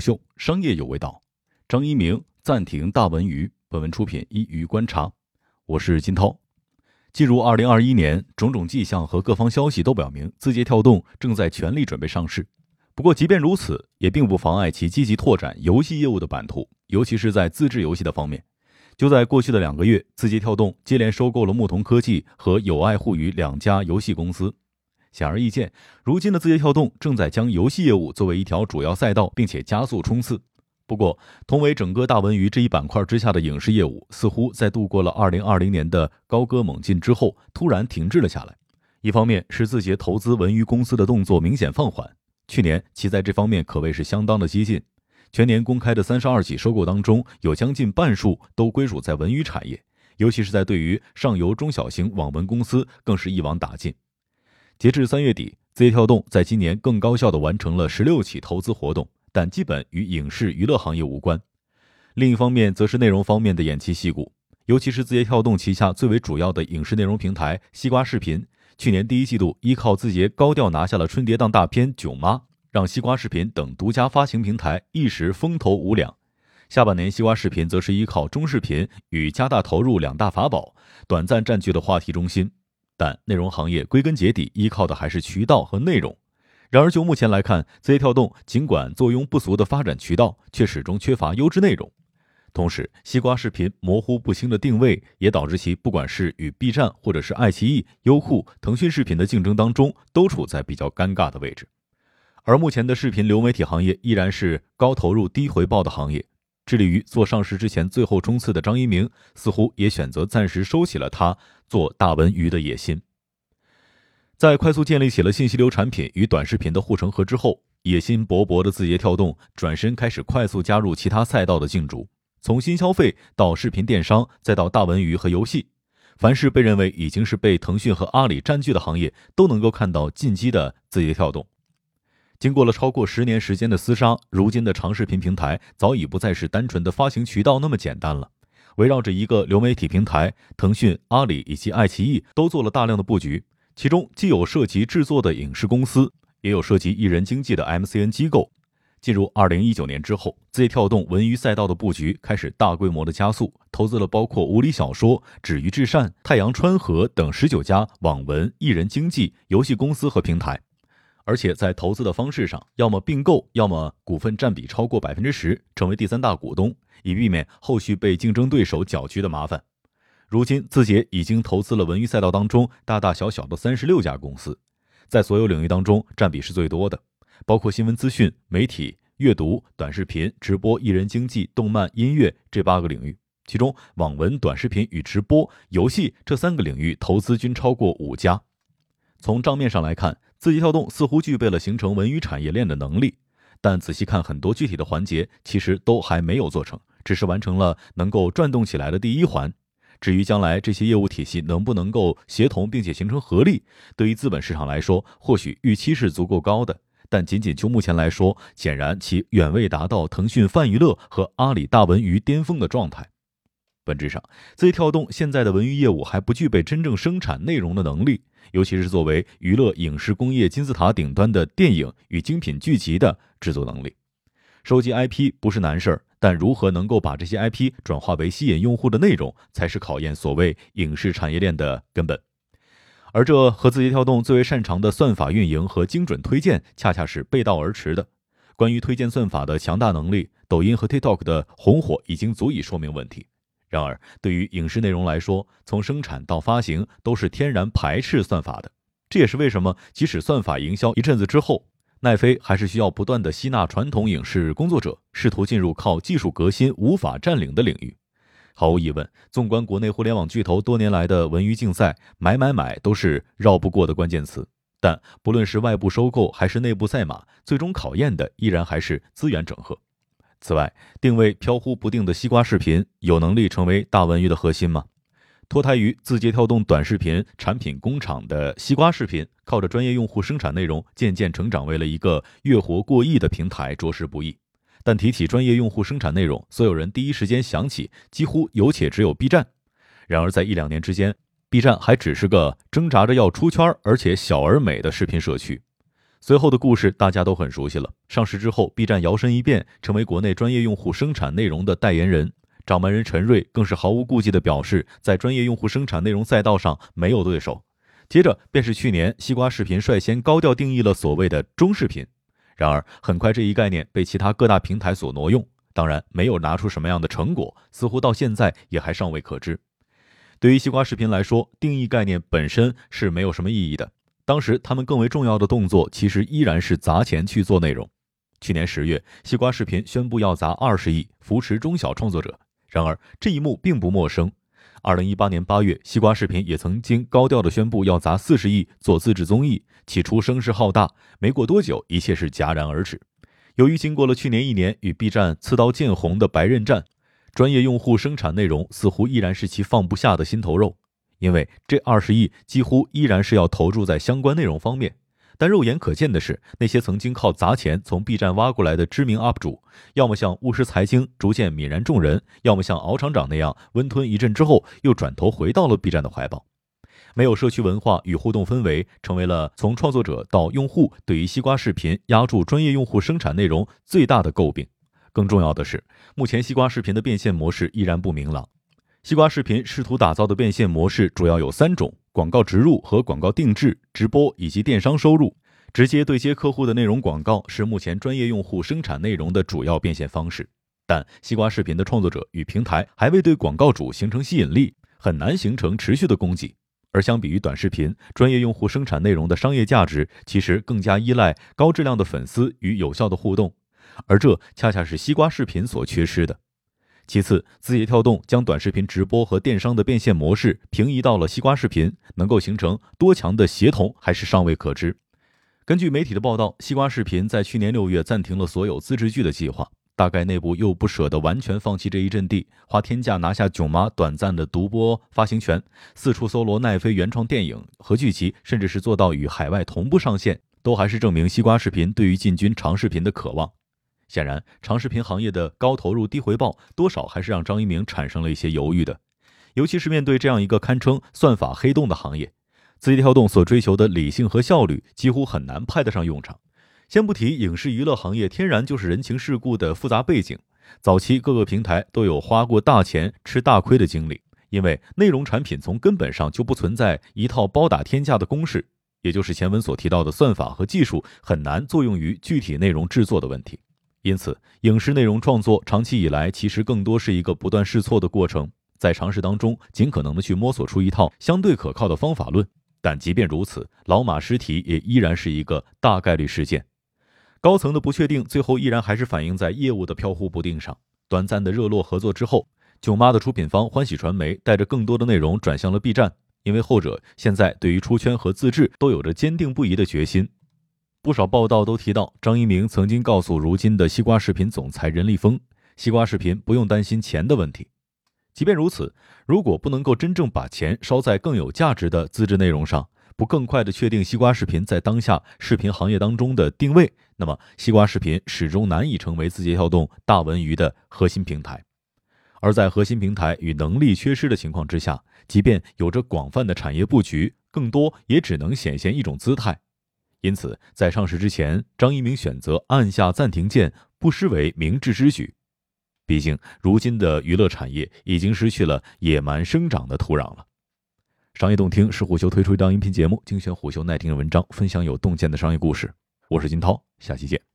秀，商业有味道。张一鸣暂停大文娱。本文出品一娱观察，我是金涛。进入二零二一年，种种迹象和各方消息都表明，字节跳动正在全力准备上市。不过，即便如此，也并不妨碍其积极拓展游戏业务的版图，尤其是在自制游戏的方面。就在过去的两个月，字节跳动接连收购了牧童科技和友爱互娱两家游戏公司。显而易见，如今的字节跳动正在将游戏业务作为一条主要赛道，并且加速冲刺。不过，同为整个大文娱这一板块之下的影视业务，似乎在度过了2020年的高歌猛进之后，突然停滞了下来。一方面是字节投资文娱公司的动作明显放缓，去年其在这方面可谓是相当的激进，全年公开的三十二起收购当中，有将近半数都归属在文娱产业，尤其是在对于上游中小型网文公司，更是一网打尽。截至三月底，字节跳动在今年更高效地完成了十六起投资活动，但基本与影视娱乐行业无关。另一方面，则是内容方面的偃旗息鼓，尤其是字节跳动旗下最为主要的影视内容平台西瓜视频，去年第一季度依靠字节高调拿下了春节档大片《囧妈》，让西瓜视频等独家发行平台一时风头无两。下半年，西瓜视频则是依靠中视频与加大投入两大法宝，短暂占据了话题中心。但内容行业归根结底依靠的还是渠道和内容。然而就目前来看，字节跳动尽管坐拥不俗的发展渠道，却始终缺乏优质内容。同时，西瓜视频模糊不清的定位，也导致其不管是与 B 站或者是爱奇艺、优酷、腾讯视频的竞争当中，都处在比较尴尬的位置。而目前的视频流媒体行业依然是高投入低回报的行业。致力于做上市之前最后冲刺的张一鸣，似乎也选择暂时收起了他做大文娱的野心。在快速建立起了信息流产品与短视频的护城河之后，野心勃勃的字节跳动转身开始快速加入其他赛道的竞逐，从新消费到视频电商，再到大文娱和游戏，凡是被认为已经是被腾讯和阿里占据的行业，都能够看到进击的字节跳动。经过了超过十年时间的厮杀，如今的长视频平台早已不再是单纯的发行渠道那么简单了。围绕着一个流媒体平台，腾讯、阿里以及爱奇艺都做了大量的布局，其中既有涉及制作的影视公司，也有涉及艺人经纪的 MCN 机构。进入二零一九年之后，字节跳动文娱赛道的布局开始大规模的加速，投资了包括无理小说、止于至善、太阳川河等十九家网文、艺人经纪、游戏公司和平台。而且在投资的方式上，要么并购，要么股份占比超过百分之十，成为第三大股东，以避免后续被竞争对手搅局的麻烦。如今，字节已经投资了文娱赛道当中大大小小的三十六家公司，在所有领域当中占比是最多的，包括新闻资讯、媒体、阅读、短视频、直播、艺人经济、动漫、音乐这八个领域，其中网文、短视频与直播、游戏这三个领域投资均超过五家。从账面上来看。字节跳动似乎具备了形成文娱产业链的能力，但仔细看很多具体的环节，其实都还没有做成，只是完成了能够转动起来的第一环。至于将来这些业务体系能不能够协同并且形成合力，对于资本市场来说，或许预期是足够高的，但仅仅就目前来说，显然其远未达到腾讯泛娱乐和阿里大文娱巅峰的状态。本质上，字节跳动现在的文娱业务还不具备真正生产内容的能力。尤其是作为娱乐影视工业金字塔顶端的电影与精品剧集的制作能力，收集 IP 不是难事儿，但如何能够把这些 IP 转化为吸引用户的内容，才是考验所谓影视产业链的根本。而这和字节跳动最为擅长的算法运营和精准推荐，恰恰是背道而驰的。关于推荐算法的强大能力，抖音和 TikTok 的红火已经足以说明问题。然而，对于影视内容来说，从生产到发行都是天然排斥算法的。这也是为什么，即使算法营销一阵子之后，奈飞还是需要不断的吸纳传统影视工作者，试图进入靠技术革新无法占领的领域。毫无疑问，纵观国内互联网巨头多年来的文娱竞赛，买买买都是绕不过的关键词。但不论是外部收购还是内部赛马，最终考验的依然还是资源整合。此外，定位飘忽不定的西瓜视频有能力成为大文娱的核心吗？脱胎于字节跳动短视频产品工厂的西瓜视频，靠着专业用户生产内容，渐渐成长为了一个月活过亿的平台，着实不易。但提起专业用户生产内容，所有人第一时间想起几乎有且只有 B 站。然而，在一两年之间，B 站还只是个挣扎着要出圈而且小而美的视频社区。随后的故事大家都很熟悉了。上市之后，B 站摇身一变，成为国内专业用户生产内容的代言人。掌门人陈瑞更是毫无顾忌地表示，在专业用户生产内容赛道上没有对手。接着便是去年，西瓜视频率先高调定义了所谓的中视频。然而，很快这一概念被其他各大平台所挪用，当然没有拿出什么样的成果，似乎到现在也还尚未可知。对于西瓜视频来说，定义概念本身是没有什么意义的。当时他们更为重要的动作，其实依然是砸钱去做内容。去年十月，西瓜视频宣布要砸二十亿扶持中小创作者。然而这一幕并不陌生。二零一八年八月，西瓜视频也曾经高调的宣布要砸四十亿做自制综艺，起初声势浩大，没过多久，一切是戛然而止。由于经过了去年一年与 B 站刺刀见红的白刃战，专业用户生产内容似乎依然是其放不下的心头肉，因为这二十亿几乎依然是要投注在相关内容方面。但肉眼可见的是，那些曾经靠砸钱从 B 站挖过来的知名 UP 主，要么像巫师财经逐渐泯然众人，要么像敖厂长那样温吞一阵之后又转头回到了 B 站的怀抱。没有社区文化与互动氛围，成为了从创作者到用户对于西瓜视频压住专业用户生产内容最大的诟病。更重要的是，目前西瓜视频的变现模式依然不明朗。西瓜视频试图打造的变现模式主要有三种。广告植入和广告定制、直播以及电商收入，直接对接客户的内容广告是目前专业用户生产内容的主要变现方式。但西瓜视频的创作者与平台还未对广告主形成吸引力，很难形成持续的供给。而相比于短视频，专业用户生产内容的商业价值其实更加依赖高质量的粉丝与有效的互动，而这恰恰是西瓜视频所缺失的。其次，字节跳动将短视频直播和电商的变现模式平移到了西瓜视频，能够形成多强的协同还是尚未可知。根据媒体的报道，西瓜视频在去年六月暂停了所有自制剧的计划，大概内部又不舍得完全放弃这一阵地，花天价拿下囧妈短暂的独播发行权，四处搜罗奈飞原创电影和剧集，甚至是做到与海外同步上线，都还是证明西瓜视频对于进军长视频的渴望。显然，长视频行业的高投入低回报，多少还是让张一鸣产生了一些犹豫的。尤其是面对这样一个堪称算法黑洞的行业，字节跳动所追求的理性和效率，几乎很难派得上用场。先不提影视娱乐行业天然就是人情世故的复杂背景，早期各个平台都有花过大钱吃大亏的经历，因为内容产品从根本上就不存在一套包打天下的公式，也就是前文所提到的算法和技术很难作用于具体内容制作的问题。因此，影视内容创作长期以来其实更多是一个不断试错的过程，在尝试当中尽可能的去摸索出一套相对可靠的方法论。但即便如此，老马尸体也依然是一个大概率事件。高层的不确定，最后依然还是反映在业务的飘忽不定上。短暂的热络合作之后，囧妈的出品方欢喜传媒带着更多的内容转向了 B 站，因为后者现在对于出圈和自制都有着坚定不移的决心。不少报道都提到，张一鸣曾经告诉如今的西瓜视频总裁任立峰，西瓜视频不用担心钱的问题。即便如此，如果不能够真正把钱烧在更有价值的自制内容上，不更快的确定西瓜视频在当下视频行业当中的定位，那么西瓜视频始终难以成为字节跳动大文娱的核心平台。而在核心平台与能力缺失的情况之下，即便有着广泛的产业布局，更多也只能显现一种姿态。因此，在上市之前，张一鸣选择按下暂停键，不失为明智之举。毕竟，如今的娱乐产业已经失去了野蛮生长的土壤了。商业洞听是虎嗅推出一档音频节目，精选虎嗅耐听的文章，分享有洞见的商业故事。我是金涛，下期见。